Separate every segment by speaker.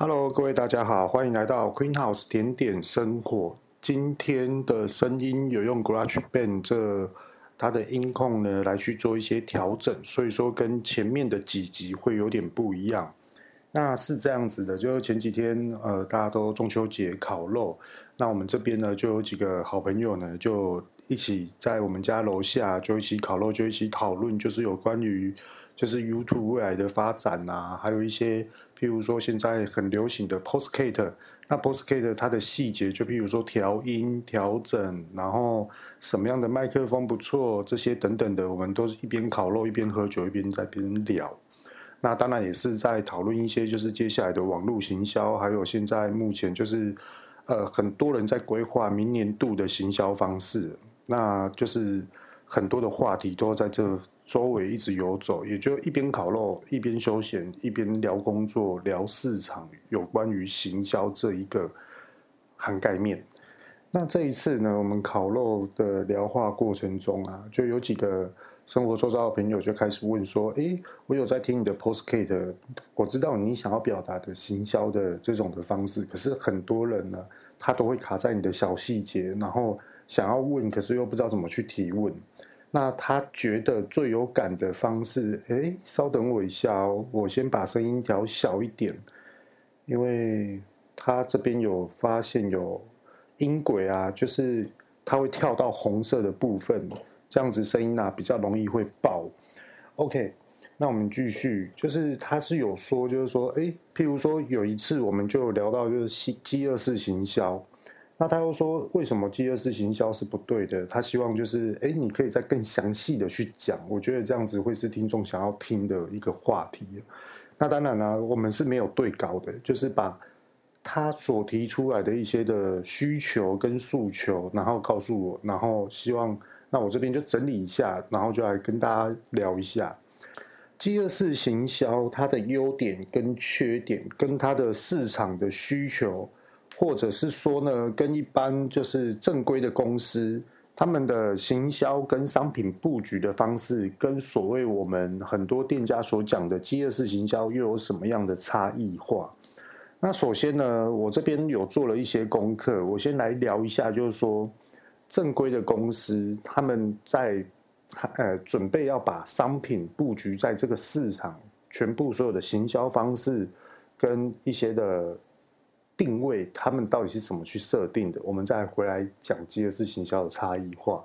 Speaker 1: Hello，各位大家好，欢迎来到 Queen House 点点生活。今天的声音有用 GarageBand 这它的音控呢来去做一些调整，所以说跟前面的几集会有点不一样。那是这样子的，就是前几天呃大家都中秋节烤肉，那我们这边呢就有几个好朋友呢就一起在我们家楼下就一起烤肉，就一起讨论，就是有关于就是 YouTube 未来的发展啊，还有一些。譬如说，现在很流行的 Postcast，那 Postcast 它的细节，就譬如说调音、调整，然后什么样的麦克风不错，这些等等的，我们都是一边烤肉一边喝酒一边在边聊。那当然也是在讨论一些，就是接下来的网络行销，还有现在目前就是呃很多人在规划明年度的行销方式，那就是很多的话题都在这。周围一直游走，也就一边烤肉，一边休闲，一边聊工作、聊市场，有关于行销这一个涵盖面。那这一次呢，我们烤肉的聊话过程中啊，就有几个生活周遭的朋友就开始问说：“诶，我有在听你的 Podcast，我知道你想要表达的行销的这种的方式，可是很多人呢，他都会卡在你的小细节，然后想要问，可是又不知道怎么去提问。”那他觉得最有感的方式，哎，稍等我一下哦，我先把声音调小一点，因为他这边有发现有音轨啊，就是他会跳到红色的部分，这样子声音啊比较容易会爆。OK，那我们继续，就是他是有说，就是说，哎，譬如说有一次我们就聊到就是饥饥饿式行销。那他又说，为什么饥饿式行销是不对的？他希望就是，哎，你可以再更详细的去讲。我觉得这样子会是听众想要听的一个话题。那当然呢，我们是没有对稿的，就是把他所提出来的一些的需求跟诉求，然后告诉我，然后希望，那我这边就整理一下，然后就来跟大家聊一下饥饿式行销它的优点跟缺点，跟它的市场的需求。或者是说呢，跟一般就是正规的公司，他们的行销跟商品布局的方式，跟所谓我们很多店家所讲的饥饿式行销又有什么样的差异化？那首先呢，我这边有做了一些功课，我先来聊一下，就是说正规的公司他们在呃准备要把商品布局在这个市场，全部所有的行销方式跟一些的。定位他们到底是怎么去设定的？我们再回来讲饥饿式行销的差异化。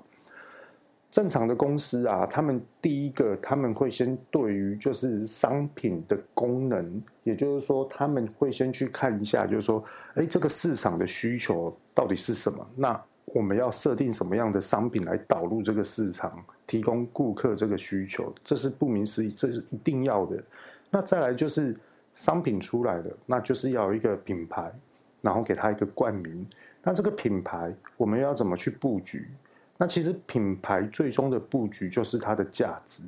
Speaker 1: 正常的公司啊，他们第一个他们会先对于就是商品的功能，也就是说他们会先去看一下，就是说，哎，这个市场的需求到底是什么？那我们要设定什么样的商品来导入这个市场，提供顾客这个需求？这是顾名思义，这是一定要的。那再来就是。商品出来了，那就是要一个品牌，然后给它一个冠名。那这个品牌我们要怎么去布局？那其实品牌最终的布局就是它的价值。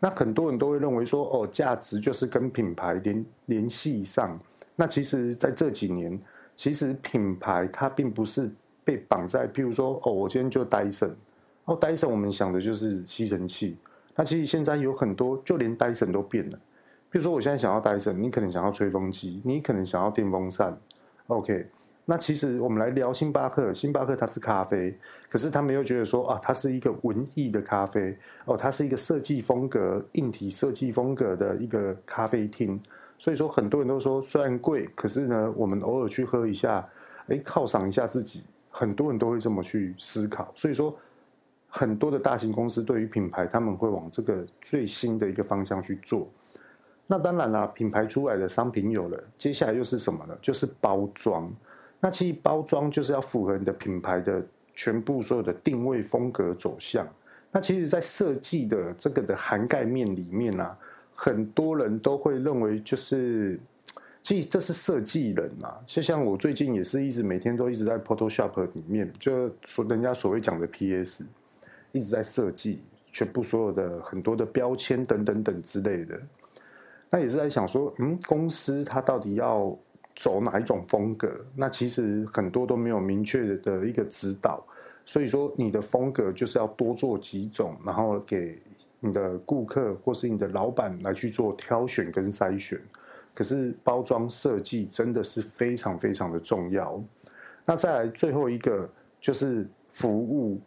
Speaker 1: 那很多人都会认为说，哦，价值就是跟品牌联联系上。那其实在这几年，其实品牌它并不是被绑在，譬如说，哦，我今天就戴森，哦，戴森我们想的就是吸尘器。那其实现在有很多，就连戴森都变了。比如说，我现在想要戴森，你可能想要吹风机，你可能想要电风扇。OK，那其实我们来聊星巴克。星巴克它是咖啡，可是他们又觉得说啊，它是一个文艺的咖啡哦，它是一个设计风格、硬体设计风格的一个咖啡厅。所以说，很多人都说，虽然贵，可是呢，我们偶尔去喝一下，哎，犒赏一下自己。很多人都会这么去思考。所以说，很多的大型公司对于品牌，他们会往这个最新的一个方向去做。那当然啦，品牌出来的商品有了，接下来又是什么呢？就是包装。那其实包装就是要符合你的品牌的全部所有的定位风格走向。那其实，在设计的这个的涵盖面里面啊，很多人都会认为就是，其实这是设计人啊。就像我最近也是一直每天都一直在 Photoshop 里面，就说人家所谓讲的 PS，一直在设计全部所有的很多的标签等等等之类的。那也是在想说，嗯，公司它到底要走哪一种风格？那其实很多都没有明确的一个指导，所以说你的风格就是要多做几种，然后给你的顾客或是你的老板来去做挑选跟筛选。可是包装设计真的是非常非常的重要。那再来最后一个就是服务，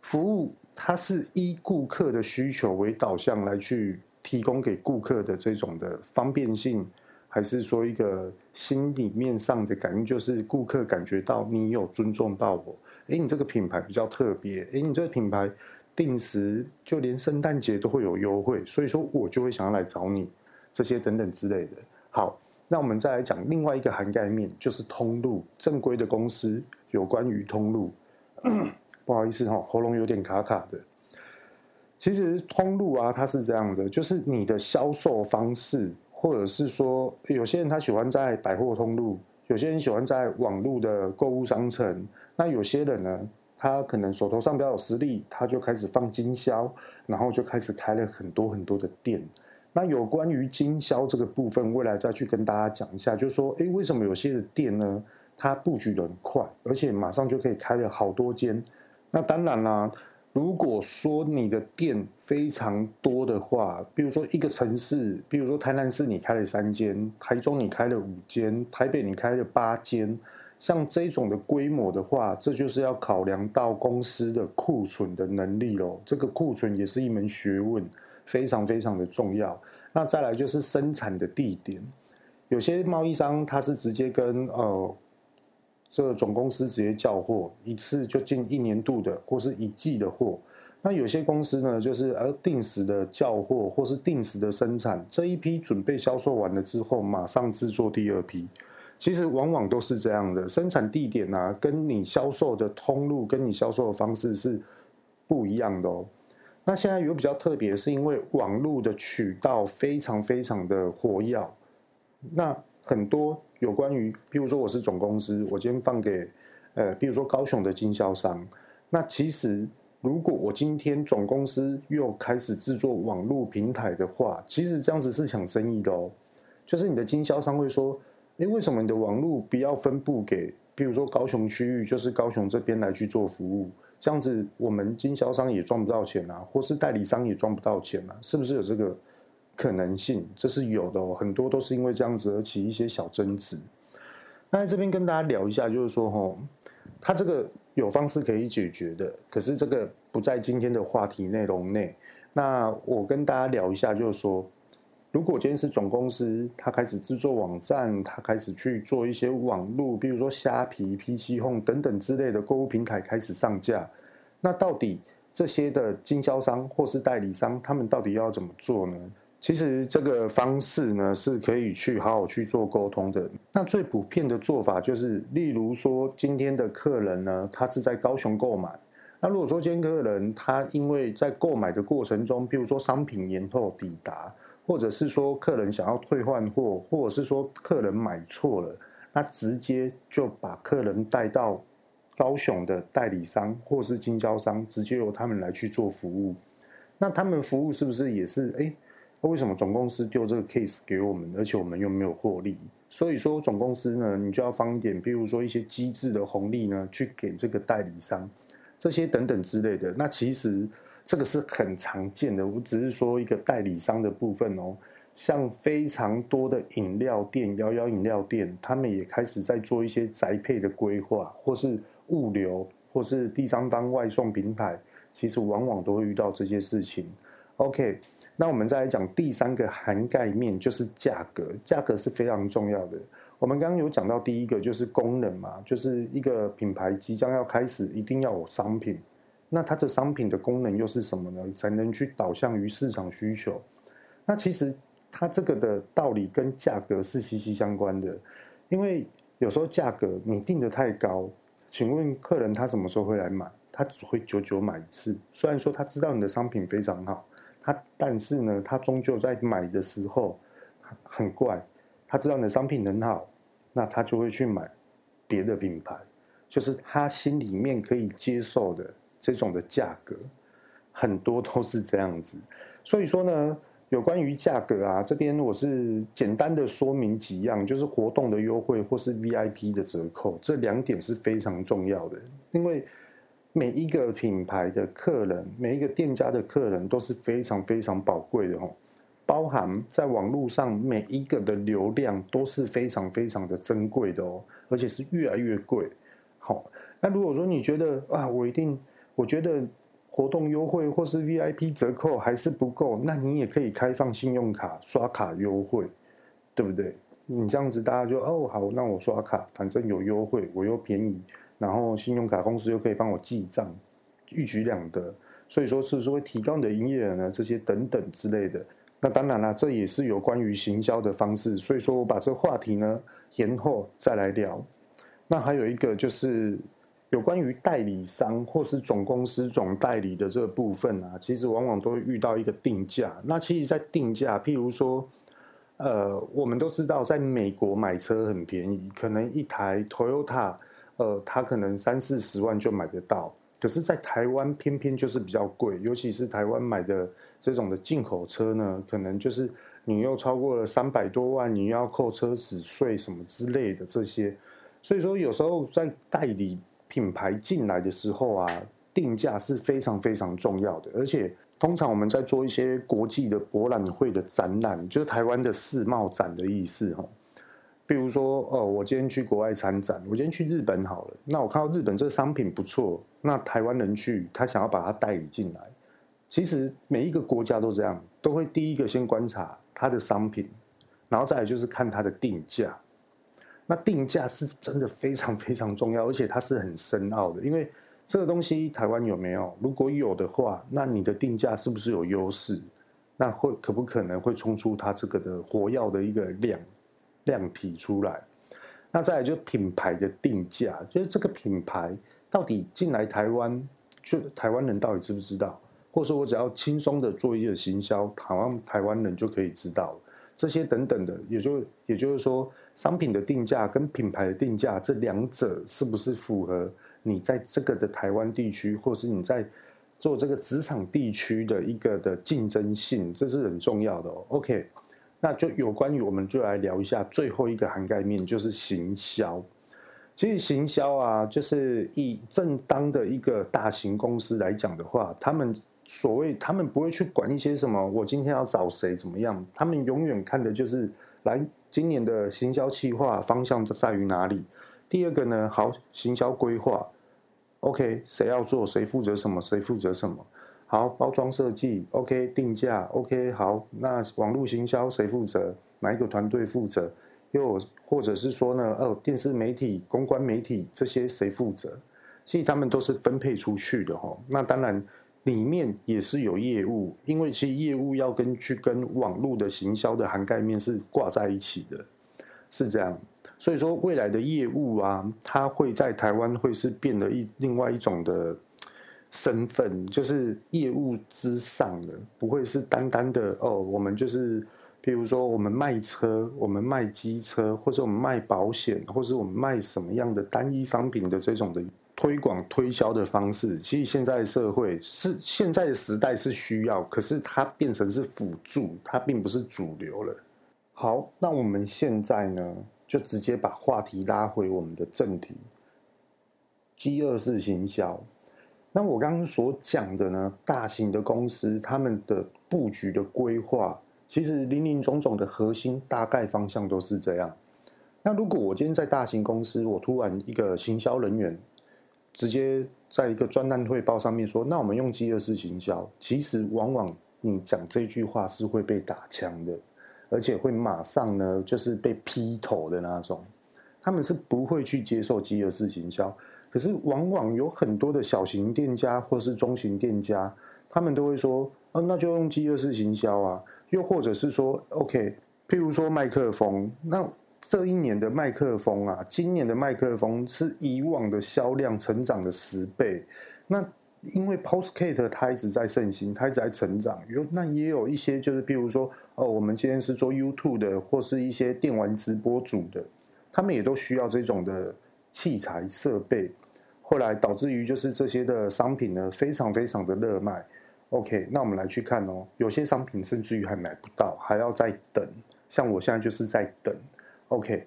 Speaker 1: 服务它是依顾客的需求为导向来去提供给顾客的这种的方便性，还是说一个心里面上的感应，就是顾客感觉到你有尊重到我，诶，你这个品牌比较特别，诶，你这个品牌定时就连圣诞节都会有优惠，所以说我就会想要来找你，这些等等之类的。好，那我们再来讲另外一个涵盖面，就是通路，正规的公司有关于通路。不好意思哈，喉咙有点卡卡的。其实通路啊，它是这样的，就是你的销售方式，或者是说，有些人他喜欢在百货通路，有些人喜欢在网络的购物商城，那有些人呢，他可能手头上比较有实力，他就开始放经销，然后就开始开了很多很多的店。那有关于经销这个部分，未来再去跟大家讲一下，就是说，诶，为什么有些的店呢，它布局的很快，而且马上就可以开了好多间？那当然啦，如果说你的店非常多的话，比如说一个城市，比如说台南市你开了三间，台中你开了五间，台北你开了八间，像这种的规模的话，这就是要考量到公司的库存的能力咯。这个库存也是一门学问。非常非常的重要。那再来就是生产的地点，有些贸易商他是直接跟呃这个总公司直接叫货，一次就进一年度的或是一季的货。那有些公司呢，就是呃定时的叫货或是定时的生产，这一批准备销售完了之后，马上制作第二批。其实往往都是这样的，生产地点啊，跟你销售的通路，跟你销售的方式是不一样的哦。那现在有比较特别，是因为网络的渠道非常非常的活跃。那很多有关于，比如说我是总公司，我今天放给，呃，比如说高雄的经销商。那其实如果我今天总公司又开始制作网络平台的话，其实这样子是抢生意的哦。就是你的经销商会说，诶，为什么你的网络不要分布给，比如说高雄区域，就是高雄这边来去做服务？这样子，我们经销商也赚不到钱啊，或是代理商也赚不到钱啊，是不是有这个可能性？这是有的哦，很多都是因为这样子而起一些小争执。那在这边跟大家聊一下，就是说，吼，它这个有方式可以解决的，可是这个不在今天的话题内容内。那我跟大家聊一下，就是说，如果今天是总公司，他开始制作网站，他开始去做一些网络，比如说虾皮、PC Home 等等之类的购物平台开始上架，那到底这些的经销商或是代理商，他们到底要怎么做呢？其实这个方式呢是可以去好好去做沟通的。那最普遍的做法就是，例如说今天的客人呢，他是在高雄购买，那如果说今天客人他因为在购买的过程中，比如说商品延后抵达。或者是说客人想要退换货，或者是说客人买错了，那直接就把客人带到高雄的代理商或是经销商，直接由他们来去做服务。那他们服务是不是也是？哎，那为什么总公司丢这个 case 给我们，而且我们又没有获利？所以说总公司呢，你就要放一点，比如说一些机制的红利呢，去给这个代理商，这些等等之类的。那其实。这个是很常见的，我只是说一个代理商的部分哦。像非常多的饮料店、摇摇饮料店，他们也开始在做一些宅配的规划，或是物流，或是第三方外送平台，其实往往都会遇到这些事情。OK，那我们再来讲第三个涵盖面，就是价格。价格是非常重要的。我们刚刚有讲到第一个就是功能嘛，就是一个品牌即将要开始，一定要有商品。那它的商品的功能又是什么呢？才能去导向于市场需求？那其实它这个的道理跟价格是息息相关的，因为有时候价格你定得太高，请问客人他什么时候会来买？他只会久久买一次。虽然说他知道你的商品非常好，他但是呢，他终究在买的时候很怪，他知道你的商品很好，那他就会去买别的品牌，就是他心里面可以接受的。这种的价格很多都是这样子，所以说呢，有关于价格啊，这边我是简单的说明几样，就是活动的优惠或是 VIP 的折扣，这两点是非常重要的，因为每一个品牌的客人，每一个店家的客人都是非常非常宝贵的哦。包含在网络上每一个的流量都是非常非常的珍贵的哦，而且是越来越贵。好，那如果说你觉得啊，我一定，我觉得活动优惠或是 VIP 折扣还是不够，那你也可以开放信用卡刷卡优惠，对不对？你这样子大家就哦好，那我刷卡，反正有优惠，我又便宜，然后信用卡公司又可以帮我记账，一举两得。所以说是不是会提高你的营业额呢？这些等等之类的。那当然了，这也是有关于行销的方式。所以说我把这个话题呢延后再来聊。那还有一个就是有关于代理商或是总公司总代理的这个部分啊，其实往往都会遇到一个定价。那其实，在定价，譬如说，呃，我们都知道，在美国买车很便宜，可能一台 Toyota，呃，它可能三四十万就买得到。可是，在台湾偏偏就是比较贵，尤其是台湾买的这种的进口车呢，可能就是你又超过了三百多万，你要扣车子税什么之类的这些。所以说，有时候在代理品牌进来的时候啊，定价是非常非常重要的。而且，通常我们在做一些国际的博览会的展览，就是台湾的世贸展的意思哈。比如说，哦，我今天去国外参展，我今天去日本好了。那我看到日本这个商品不错，那台湾人去，他想要把它代理进来。其实每一个国家都这样，都会第一个先观察它的商品，然后再来就是看它的定价。那定价是真的非常非常重要，而且它是很深奥的，因为这个东西台湾有没有？如果有的话，那你的定价是不是有优势？那会可不可能会冲出它这个的活药的一个量？量体出来，那再来就品牌的定价，就是这个品牌到底进来台湾，就台湾人到底知不知道？或者说我只要轻松的做一个行销，台湾台湾人就可以知道这些等等的，也就也就是说，商品的定价跟品牌的定价这两者是不是符合你在这个的台湾地区，或是你在做这个职场地区的一个的竞争性，这是很重要的。OK。那就有关于，我们就来聊一下最后一个涵盖面，就是行销。其实行销啊，就是以正当的一个大型公司来讲的话，他们所谓他们不会去管一些什么，我今天要找谁怎么样，他们永远看的就是来今年的行销计划方向在于哪里。第二个呢，好，行销规划，OK，谁要做，谁负责什么，谁负责什么。好，包装设计，OK，定价，OK，好，那网络行销谁负责？哪一个团队负责？又或者是说呢？哦，电视媒体、公关媒体这些谁负责？其实他们都是分配出去的哈。那当然里面也是有业务，因为其实业务要根据跟网络的行销的涵盖面是挂在一起的，是这样。所以说未来的业务啊，它会在台湾会是变得一另外一种的。身份就是业务之上的，不会是单单的哦。我们就是，比如说我们卖车，我们卖机车，或者我们卖保险，或者我们卖什么样的单一商品的这种的推广推销的方式。其实现在社会是现在的时代是需要，可是它变成是辅助，它并不是主流了。好，那我们现在呢，就直接把话题拉回我们的正题，饥饿式行销。那我刚刚所讲的呢，大型的公司他们的布局的规划，其实林林总总的核心大概方向都是这样。那如果我今天在大型公司，我突然一个行销人员直接在一个专案汇报上面说，那我们用饥饿式行销，其实往往你讲这句话是会被打枪的，而且会马上呢就是被劈头的那种，他们是不会去接受饥饿式行销。可是，往往有很多的小型店家或是中型店家，他们都会说：“啊，那就用饥饿式行销啊。”又或者是说：“OK，譬如说麦克风，那这一年的麦克风啊，今年的麦克风是以往的销量成长的十倍。那因为 Podcast 它一直在盛行，它一直在成长。有那也有一些就是譬如说，哦，我们今天是做 YouTube 的，或是一些电玩直播主的，他们也都需要这种的器材设备。”后来导致于就是这些的商品呢，非常非常的热卖。OK，那我们来去看哦，有些商品甚至于还买不到，还要再等。像我现在就是在等。OK，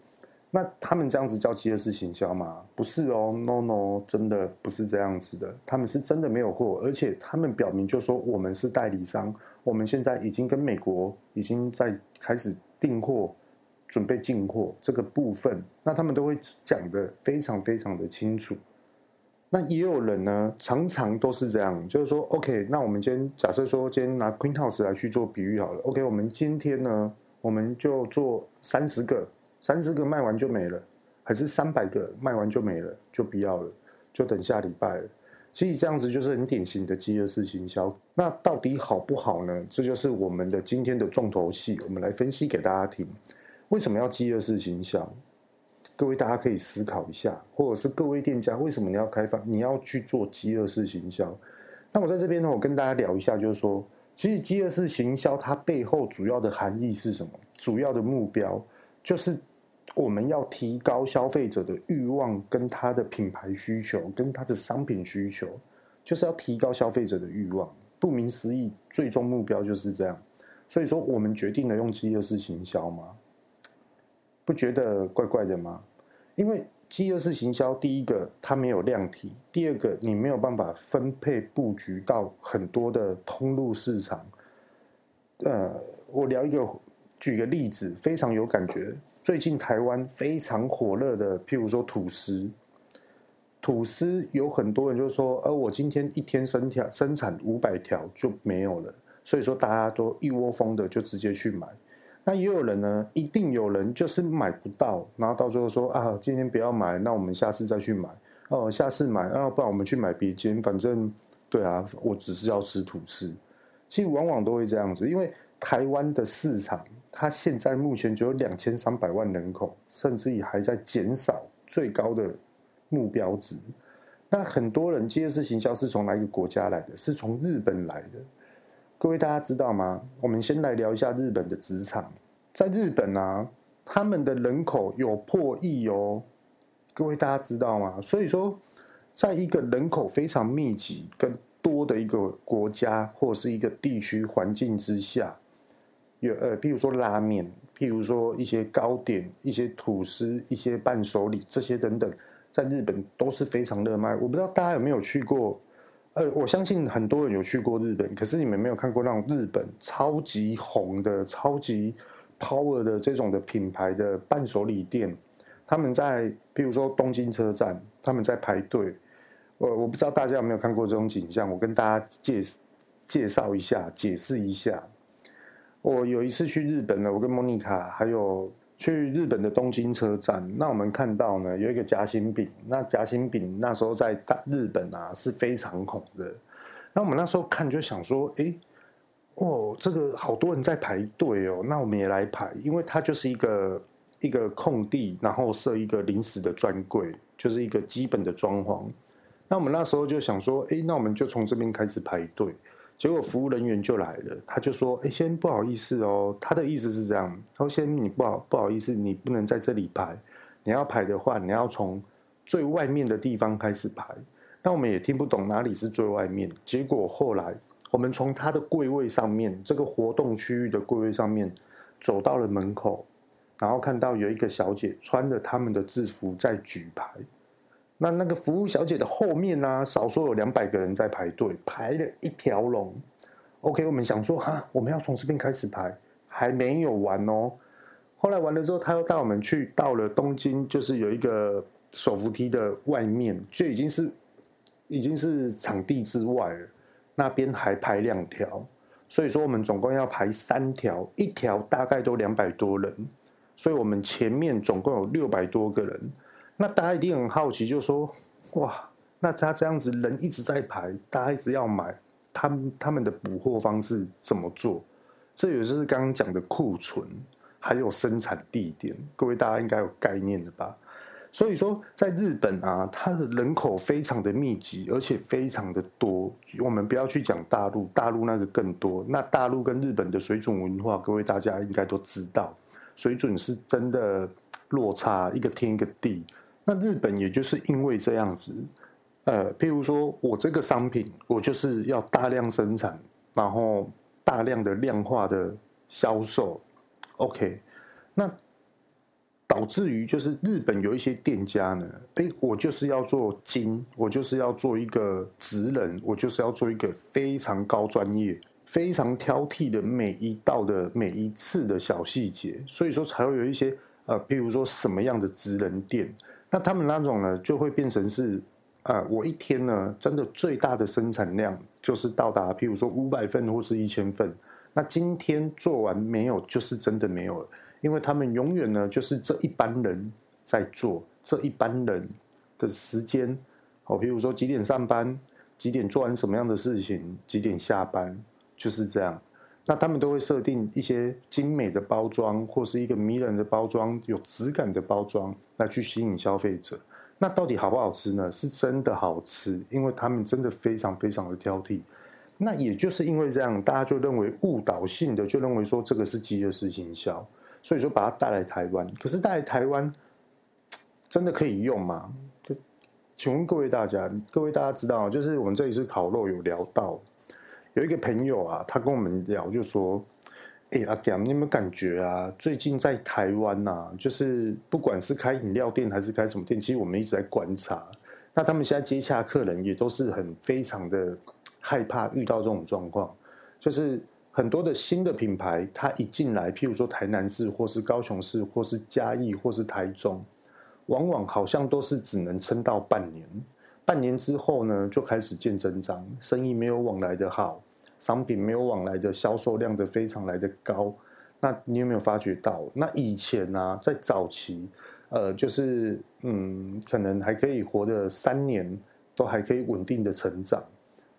Speaker 1: 那他们这样子叫饥饿式行销吗？不是哦，No No，真的不是这样子的。他们是真的没有货，而且他们表明就说我们是代理商，我们现在已经跟美国已经在开始订货，准备进货这个部分，那他们都会讲的非常非常的清楚。那也有人呢，常常都是这样，就是说，OK，那我们今天假设说，今天拿 Queen House 来去做比喻好了，OK，我们今天呢，我们就做三十个，三十个卖完就没了，还是三百个卖完就没了，就不要了，就等下礼拜了。其实这样子就是很典型的饥饿式行销。那到底好不好呢？这就是我们的今天的重头戏，我们来分析给大家听。为什么要饥饿式行销？各位大家可以思考一下，或者是各位店家，为什么你要开放？你要去做饥饿式行销？那我在这边呢，我跟大家聊一下，就是说，其实饥饿式行销它背后主要的含义是什么？主要的目标就是我们要提高消费者的欲望，跟他的品牌需求，跟他的商品需求，就是要提高消费者的欲望。顾名思义，最终目标就是这样。所以说，我们决定了用饥饿式行销吗？不觉得怪怪的吗？因为饥饿式行销，第一个它没有量体，第二个你没有办法分配布局到很多的通路市场。呃，我聊一个，举个例子，非常有感觉。最近台湾非常火热的，譬如说吐司，吐司有很多人就说，呃，我今天一天生条生产五百条就没有了，所以说大家都一窝蜂的就直接去买。那也有人呢，一定有人就是买不到，然后到最后说啊，今天不要买，那我们下次再去买哦，下次买，啊，不然我们去买别间，反正对啊，我只是要吃吐司。其实往往都会这样子，因为台湾的市场，它现在目前只有两千三百万人口，甚至于还在减少最高的目标值。那很多人饥饿式行销是从哪一个国家来的？是从日本来的。各位大家知道吗？我们先来聊一下日本的职场。在日本啊，他们的人口有破亿哦。各位大家知道吗？所以说，在一个人口非常密集跟多的一个国家或是一个地区环境之下，有呃，譬如说拉面，譬如说一些糕点、一些吐司、一些伴手礼这些等等，在日本都是非常热卖。我不知道大家有没有去过。呃，我相信很多人有去过日本，可是你们没有看过那种日本超级红的、超级 power 的这种的品牌的伴手礼店。他们在，比如说东京车站，他们在排队。我我不知道大家有没有看过这种景象，我跟大家介介绍一下，解释一下。我有一次去日本呢，我跟莫妮卡还有。去日本的东京车站，那我们看到呢，有一个夹心饼，那夹心饼那时候在大日本啊是非常红的。那我们那时候看就想说，哎，哦，这个好多人在排队哦，那我们也来排，因为它就是一个一个空地，然后设一个临时的专柜，就是一个基本的装潢。那我们那时候就想说，哎，那我们就从这边开始排队。结果服务人员就来了，他就说：“哎，先不好意思哦。”他的意思是这样：“他说先你不好不好意思，你不能在这里排。你要排的话，你要从最外面的地方开始排。”那我们也听不懂哪里是最外面。结果后来我们从他的柜位上面，这个活动区域的柜位上面走到了门口，然后看到有一个小姐穿着他们的制服在举牌。那那个服务小姐的后面呢、少说有两百个人在排队，排了一条龙。OK，我们想说哈，我们要从这边开始排，还没有完哦。后来完了之后，他又带我们去到了东京，就是有一个手扶梯的外面，就已经是已经是场地之外了。那边还排两条，所以说我们总共要排三条，一条大概都两百多人，所以我们前面总共有六百多个人。那大家一定很好奇，就说：“哇，那他这样子人一直在排，大家一直要买，他们他们的补货方式怎么做？这也就是刚刚讲的库存，还有生产地点，各位大家应该有概念的吧？所以说，在日本啊，它的人口非常的密集，而且非常的多。我们不要去讲大陆，大陆那个更多。那大陆跟日本的水准文化，各位大家应该都知道，水准是真的落差一个天一个地。”那日本也就是因为这样子，呃，譬如说我这个商品，我就是要大量生产，然后大量的量化的销售，OK，那导致于就是日本有一些店家呢，诶，我就是要做精，我就是要做一个职人，我就是要做一个非常高专业、非常挑剔的每一道的每一次的小细节，所以说才会有一些呃，譬如说什么样的职人店，那他们那种呢，就会变成是呃，我一天呢，真的最大的生产量就是到达譬如说五百份或是一千份，那今天做完没有，就是真的没有了，因为他们永远呢，就是这一班人在做，这一班人的时间，哦，譬如说几点上班，几点做完什么样的事情，几点下班。就是这样，那他们都会设定一些精美的包装，或是一个迷人的包装，有质感的包装来去吸引消费者。那到底好不好吃呢？是真的好吃，因为他们真的非常非常的挑剔。那也就是因为这样，大家就认为误导性的就认为说这个是饥饿式行销，所以说把它带来台湾。可是带来台湾真的可以用吗？请问各位大家，各位大家知道，就是我们这一次烤肉有聊到。有一个朋友啊，他跟我们聊，就说：“哎、欸，阿强，你有没有感觉啊？最近在台湾呐、啊，就是不管是开饮料店还是开什么店，其实我们一直在观察。那他们现在接洽客人也都是很非常的害怕遇到这种状况，就是很多的新的品牌，他一进来，譬如说台南市，或是高雄市，或是嘉义，或是台中，往往好像都是只能撑到半年。”半年之后呢，就开始见真章，生意没有往来的好，商品没有往来的销售量的非常来的高。那你有没有发觉到？那以前呢、在早期，呃，就是嗯，可能还可以活的三年，都还可以稳定的成长。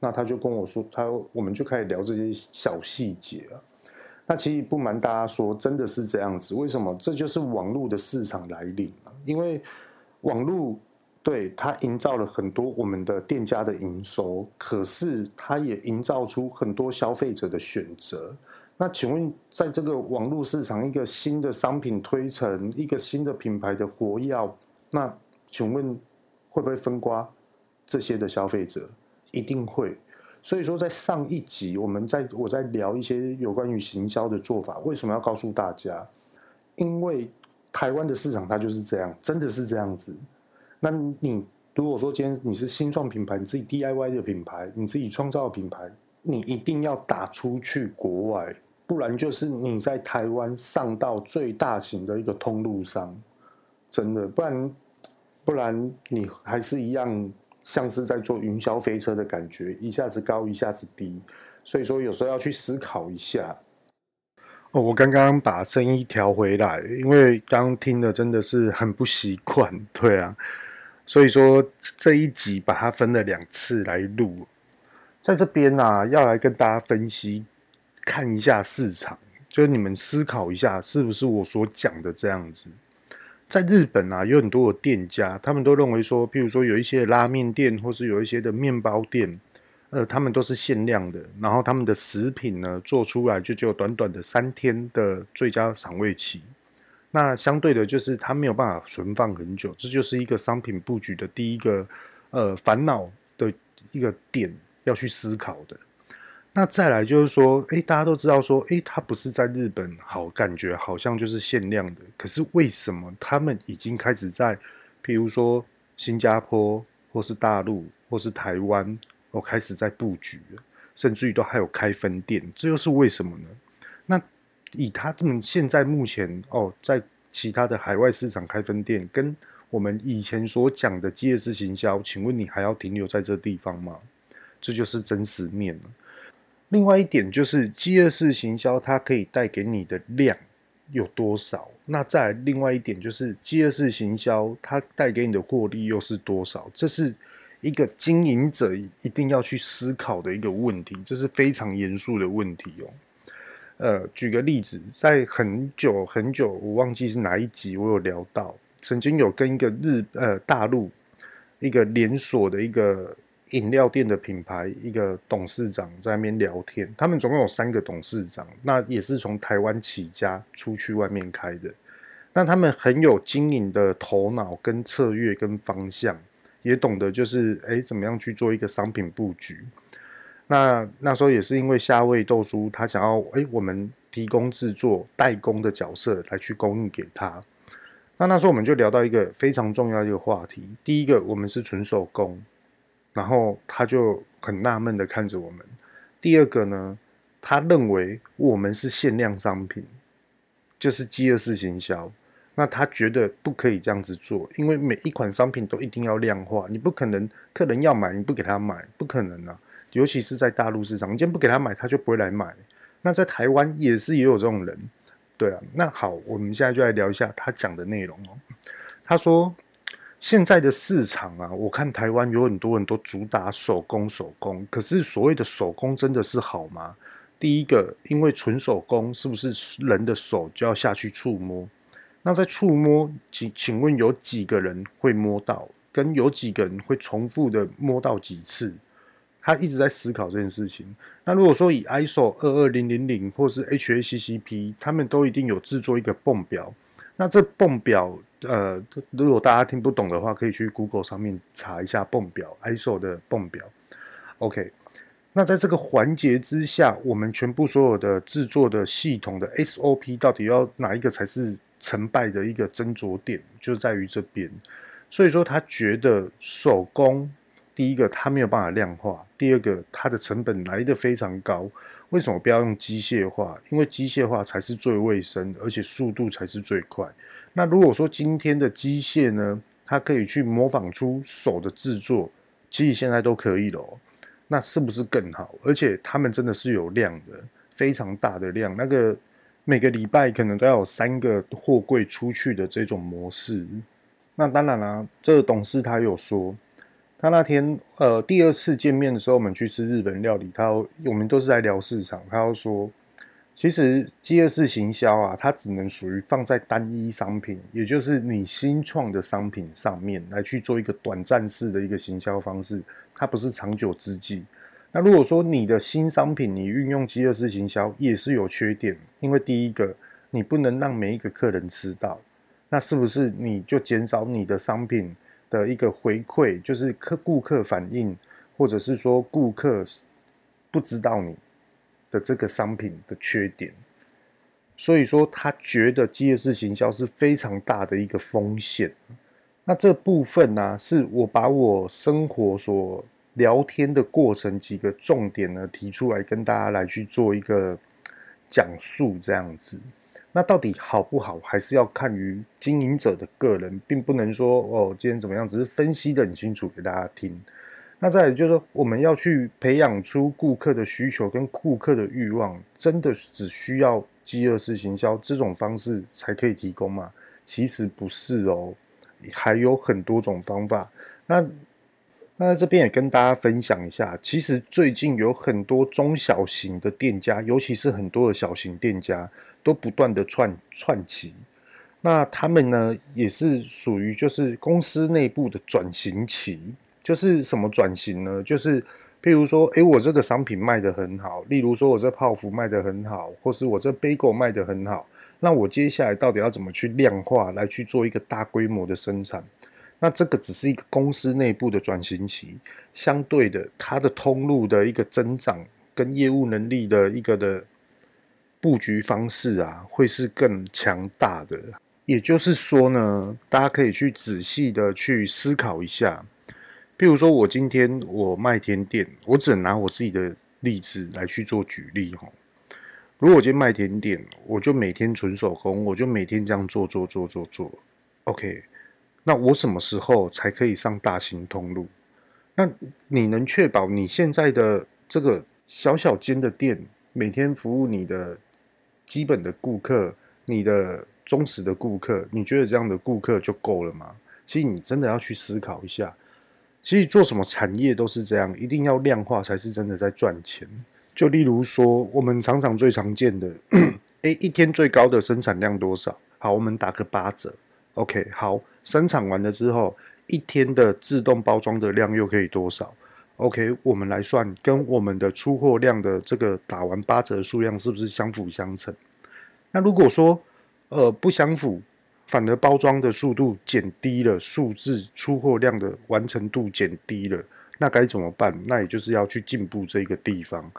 Speaker 1: 那他就跟我说，他我们就开始聊这些小细节了。那其实不瞒大家说，真的是这样子。为什么？这就是网络的市场来临，因为网络。对，它营造了很多我们的店家的营收，可是它也营造出很多消费者的选择。那请问，在这个网络市场，一个新的商品推陈，一个新的品牌的活跃，那请问会不会分瓜这些的消费者？一定会。所以说，在上一集，我们在我在聊一些有关于行销的做法，为什么要告诉大家？因为台湾的市场它就是这样，真的是这样子。那你如果说今天你是新创品牌，你自己 DIY 的品牌，你自己创造的品牌，你一定要打出去国外，不然就是你在台湾上到最大型的一个通路上，真的，不然不然你还是一样像是在做云霄飞车的感觉，一下子高一下子低，所以说有时候要去思考一下。哦，我刚刚把声音调回来，因为刚听的真的是很不习惯，对啊。所以说这一集把它分了两次来录，在这边呢、啊，要来跟大家分析，看一下市场，就是你们思考一下，是不是我所讲的这样子？在日本啊，有很多的店家，他们都认为说，譬如说有一些拉面店，或是有一些的面包店，呃，他们都是限量的，然后他们的食品呢，做出来就只有短短的三天的最佳赏味期。那相对的，就是它没有办法存放很久，这就是一个商品布局的第一个呃烦恼的一个点要去思考的。那再来就是说，诶，大家都知道说，诶，它不是在日本好，感觉好像就是限量的。可是为什么他们已经开始在，譬如说新加坡或是大陆或是台湾，哦，开始在布局了，甚至于都还有开分店，这又是为什么呢？以他们现在目前哦，在其他的海外市场开分店，跟我们以前所讲的饥饿式行销，请问你还要停留在这地方吗？这就是真实面了。另外一点就是饥饿式行销，它可以带给你的量有多少？那再另外一点就是饥饿式行销，它带给你的获利又是多少？这是一个经营者一定要去思考的一个问题，这是非常严肃的问题哦。呃，举个例子，在很久很久，我忘记是哪一集，我有聊到，曾经有跟一个日呃大陆一个连锁的一个饮料店的品牌一个董事长在那边聊天，他们总共有三个董事长，那也是从台湾起家出去外面开的，那他们很有经营的头脑跟策略跟方向，也懂得就是哎怎么样去做一个商品布局。那那时候也是因为夏味豆酥，他想要哎，我们提供制作代工的角色来去供应给他。那那时候我们就聊到一个非常重要的一个话题。第一个，我们是纯手工，然后他就很纳闷的看着我们。第二个呢，他认为我们是限量商品，就是饥饿式行销。那他觉得不可以这样子做，因为每一款商品都一定要量化，你不可能客人要买你不给他买，不可能啊！尤其是在大陆市场，你今天不给他买，他就不会来买。那在台湾也是也有这种人，对啊。那好，我们现在就来聊一下他讲的内容哦。他说，现在的市场啊，我看台湾有很多人都主打手工手工，可是所谓的手工真的是好吗？第一个，因为纯手工是不是人的手就要下去触摸？那在触摸，请请问有几个人会摸到？跟有几个人会重复的摸到几次？他一直在思考这件事情。那如果说以 ISO 二二零零零或是 HACCP，他们都一定有制作一个泵表。那这泵表，呃，如果大家听不懂的话，可以去 Google 上面查一下泵表，ISO 的泵表。OK，那在这个环节之下，我们全部所有的制作的系统的 SOP 到底要哪一个才是？成败的一个斟酌点就在于这边，所以说他觉得手工，第一个它没有办法量化，第二个它的成本来得非常高。为什么不要用机械化？因为机械化才是最卫生，而且速度才是最快。那如果说今天的机械呢，它可以去模仿出手的制作，其实现在都可以了，那是不是更好？而且他们真的是有量的，非常大的量，那个。每个礼拜可能都要有三个货柜出去的这种模式。那当然啦、这个董事他有说，他那天呃第二次见面的时候，我们去吃日本料理，他我们都是在聊市场，他要说，其实饥饿式行销啊，它只能属于放在单一商品，也就是你新创的商品上面来去做一个短暂式的一个行销方式，它不是长久之计。那如果说你的新商品你运用饥饿式行销也是有缺点，因为第一个你不能让每一个客人吃到，那是不是你就减少你的商品的一个回馈，就是客顾客反应，或者是说顾客不知道你的这个商品的缺点，所以说他觉得饥饿式行销是非常大的一个风险。那这部分呢、是我把我生活所聊天的过程几个重点呢，提出来跟大家来去做一个讲述，这样子。那到底好不好，还是要看于经营者的个人，并不能说哦，今天怎么样，只是分析得很清楚给大家听。那再来就是说，我们要去培养出顾客的需求跟顾客的欲望，真的只需要饥饿式行销这种方式才可以提供吗？其实不是哦，还有很多种方法。那那在这边也跟大家分享一下，其实最近有很多中小型的店家，尤其是很多的小型店家，都不断的串串起。那他们呢，也是属于就是公司内部的转型期。就是什么转型呢？就是譬如说，诶，我这个商品卖得很好，例如说我这泡芙卖得很好，或是我这贝果卖得很好，那我接下来到底要怎么去量化，来去做一个大规模的生产？那这个只是一个公司内部的转型期，相对的，它的通路的一个增长跟业务能力的一个的布局方式啊，会是更强大的。也就是说呢，大家可以去仔细的去思考一下。譬如说，我今天我卖甜点，我只能拿我自己的例子来去做举例哈。如果我今天卖甜点，我就每天纯手工，我就每天这样做做做做做，OK。那我什么时候才可以上大型通路？那你能确保你现在的这个小小间的店，每天服务你的基本的顾客，你的忠实的顾客，你觉得这样的顾客就够了吗？其实你真的要去思考一下。其实做什么产业都是这样，一定要量化才是真的在赚钱。就例如说，我们常常最常见的，诶，一天最高的生产量多少？好，我们打个八折。OK，好。生产完了之后，一天的自动包装的量又可以多少？OK，我们来算，跟我们的出货量的这个打完八折数量是不是相辅相成？那如果说呃不相符，反而包装的速度减低了，数字出货量的完成度减低了，那该怎么办？那也就是要去进步这个地方。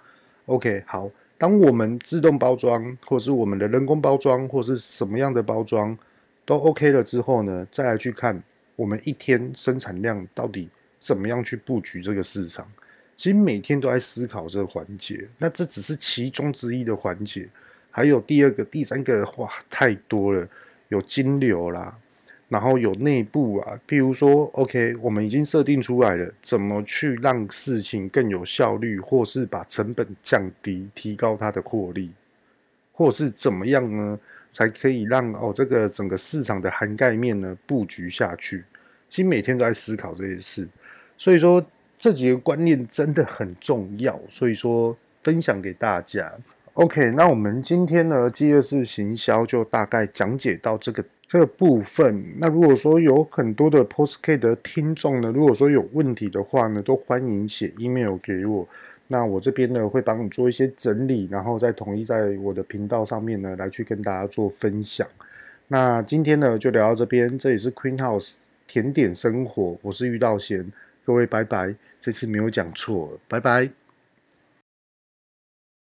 Speaker 1: OK，好，当我们自动包装，或是我们的人工包装，或是什么样的包装，都 OK 了之后呢，再来去看我们一天生产量到底怎么样去布局这个市场。其实每天都在思考这个环节，那这只是其中之一的环节，还有第二个、第三个，哇，太多了，有金流啦。然后有内部啊，譬如说，OK，我们已经设定出来了，怎么去让事情更有效率，或是把成本降低，提高它的获利，或是怎么样呢，才可以让哦这个整个市场的涵盖面呢布局下去？其实每天都在思考这些事，所以说这几个观念真的很重要，所以说分享给大家。OK，那我们今天呢，饥饿式行销就大概讲解到这个。这个部分，那如果说有很多的 Podcast 的听众呢，如果说有问题的话呢，都欢迎写 email 给我。那我这边呢会帮你做一些整理，然后再统一在我的频道上面呢来去跟大家做分享。那今天呢就聊到这边，这里是 Queen House 甜点生活，我是玉道贤，各位拜拜，这次没有讲错，拜拜。